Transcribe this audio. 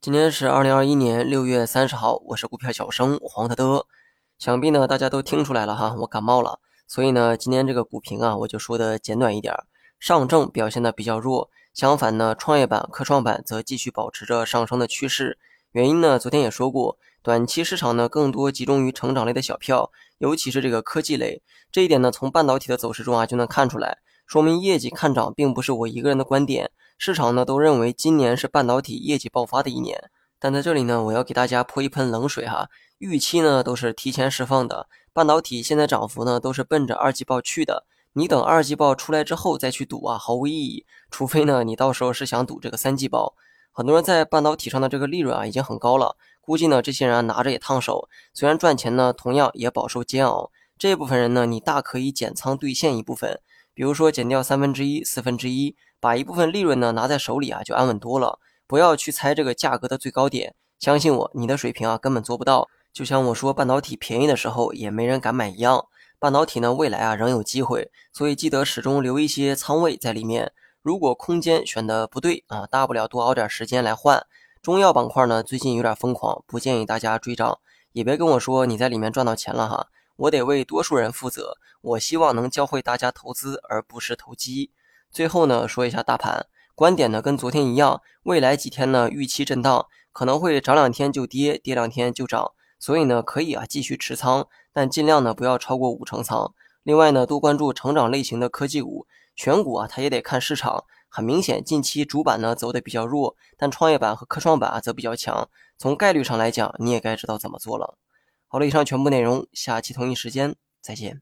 今天是二零二一年六月三十号，我是股票小生黄德德。想必呢大家都听出来了哈，我感冒了，所以呢今天这个股评啊我就说的简短一点。上证表现的比较弱，相反呢创业板、科创板则继续保持着上升的趋势。原因呢昨天也说过，短期市场呢更多集中于成长类的小票，尤其是这个科技类。这一点呢从半导体的走势中啊就能看出来，说明业绩看涨并不是我一个人的观点。市场呢都认为今年是半导体业绩爆发的一年，但在这里呢，我要给大家泼一盆冷水哈。预期呢都是提前释放的，半导体现在涨幅呢都是奔着二季报去的。你等二季报出来之后再去赌啊，毫无意义。除非呢你到时候是想赌这个三季报。很多人在半导体上的这个利润啊已经很高了，估计呢这些人拿着也烫手。虽然赚钱呢同样也饱受煎熬，这部分人呢你大可以减仓兑现一部分，比如说减掉三分之一、四分之一。把一部分利润呢拿在手里啊，就安稳多了。不要去猜这个价格的最高点，相信我，你的水平啊根本做不到。就像我说半导体便宜的时候，也没人敢买一样。半导体呢未来啊仍有机会，所以记得始终留一些仓位在里面。如果空间选的不对啊，大不了多熬点时间来换。中药板块呢最近有点疯狂，不建议大家追涨，也别跟我说你在里面赚到钱了哈。我得为多数人负责，我希望能教会大家投资，而不是投机。最后呢，说一下大盘观点呢，跟昨天一样，未来几天呢，预期震荡，可能会涨两天就跌，跌两天就涨，所以呢，可以啊继续持仓，但尽量呢不要超过五成仓。另外呢，多关注成长类型的科技股，选股啊，它也得看市场。很明显，近期主板呢走的比较弱，但创业板和科创板啊则比较强。从概率上来讲，你也该知道怎么做了。好了，以上全部内容，下期同一时间再见。